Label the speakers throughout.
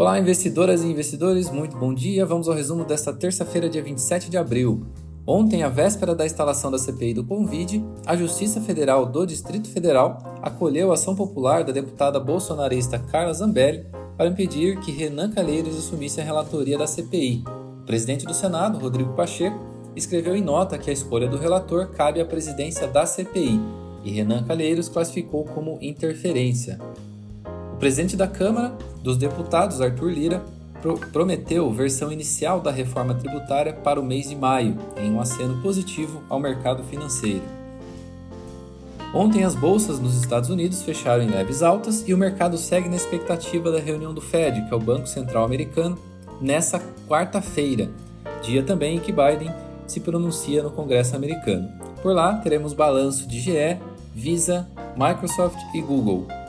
Speaker 1: Olá, investidoras e investidores, muito bom dia. Vamos ao resumo desta terça-feira, dia 27 de abril. Ontem, à véspera da instalação da CPI do Convide, a Justiça Federal do Distrito Federal acolheu a ação popular da deputada bolsonarista Carla Zambelli para impedir que Renan Calheiros assumisse a relatoria da CPI. O presidente do Senado, Rodrigo Pacheco, escreveu em nota que a escolha do relator cabe à presidência da CPI e Renan Calheiros classificou como interferência presidente da Câmara dos Deputados, Arthur Lira, pro prometeu versão inicial da reforma tributária para o mês de maio, em um aceno positivo ao mercado financeiro. Ontem, as bolsas nos Estados Unidos fecharam em leves altas e o mercado segue na expectativa da reunião do Fed, que é o Banco Central Americano, nessa quarta-feira, dia também em que Biden se pronuncia no Congresso americano. Por lá, teremos balanço de GE, Visa, Microsoft e Google.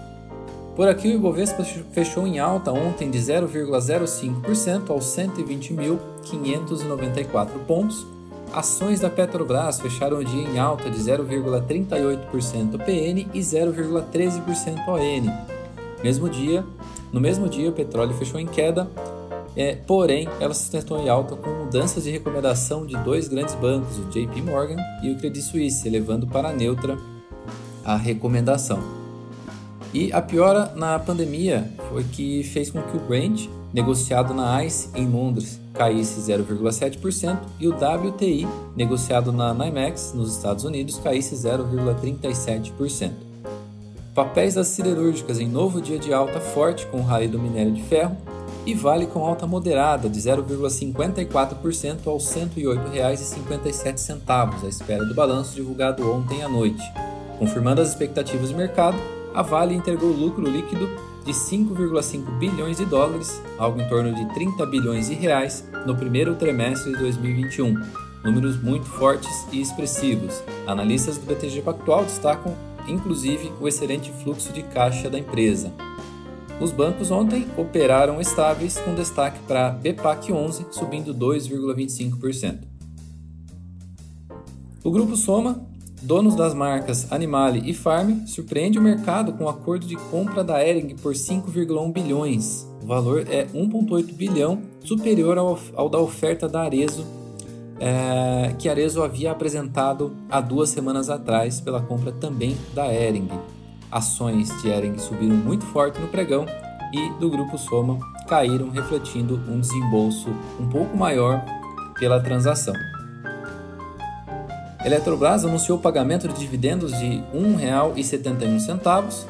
Speaker 1: Por aqui, o Ibovespa fechou em alta ontem de 0,05% aos 120.594 pontos. Ações da Petrobras fecharam o dia em alta de 0,38% PN e 0,13% ON. Mesmo dia, no mesmo dia, o petróleo fechou em queda, é, porém, ela se sustentou em alta com mudanças de recomendação de dois grandes bancos, o JP Morgan e o Credit Suisse, elevando para neutra a recomendação. E a piora na pandemia foi que fez com que o Brent, negociado na ICE em Londres, caísse 0,7% e o WTI, negociado na NYMEX nos Estados Unidos, caísse 0,37%. Papéis das siderúrgicas em novo dia de alta forte com o rally do minério de ferro e Vale com alta moderada de 0,54% aos R$ 108,57 à espera do balanço divulgado ontem à noite. Confirmando as expectativas de mercado, a Vale entregou lucro líquido de 5,5 bilhões de dólares, algo em torno de 30 bilhões de reais, no primeiro trimestre de 2021. Números muito fortes e expressivos. Analistas do BTG Pactual destacam, inclusive, o excelente fluxo de caixa da empresa. Os bancos ontem operaram estáveis, com destaque para BPAC 11, subindo 2,25%. O grupo Soma donos das marcas Animale e Farm, surpreende o mercado com o acordo de compra da Ering por 5,1 bilhões. O valor é 1,8 bilhão, superior ao, ao, da oferta da Arezo, é, que a Arezo havia apresentado há duas semanas atrás pela compra também da Ering. Ações de Ering subiram muito forte no pregão e do grupo Soma caíram, refletindo um desembolso um pouco maior pela transação. Eletrobras anunciou o pagamento de dividendos de R$ 1,71.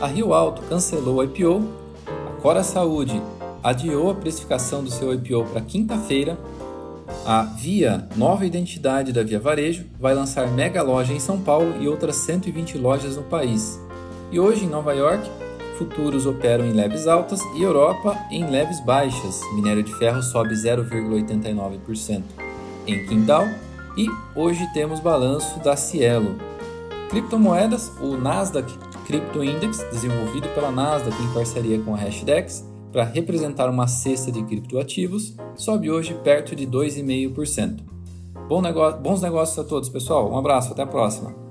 Speaker 1: A Rio Alto cancelou o IPO. A Cora Saúde adiou a precificação do seu IPO para quinta-feira. A Via, nova identidade da Via Varejo, vai lançar mega loja em São Paulo e outras 120 lojas no país. E hoje, em Nova York, futuros operam em leves altas e Europa em leves baixas. Minério de ferro sobe 0,89%. Em Quintal, e hoje temos balanço da Cielo. Criptomoedas, o Nasdaq Crypto Index, desenvolvido pela Nasdaq em parceria com a Hashdex para representar uma cesta de criptoativos, sobe hoje perto de 2,5%. Bom negócio, bons negócios a todos, pessoal. Um abraço, até a próxima.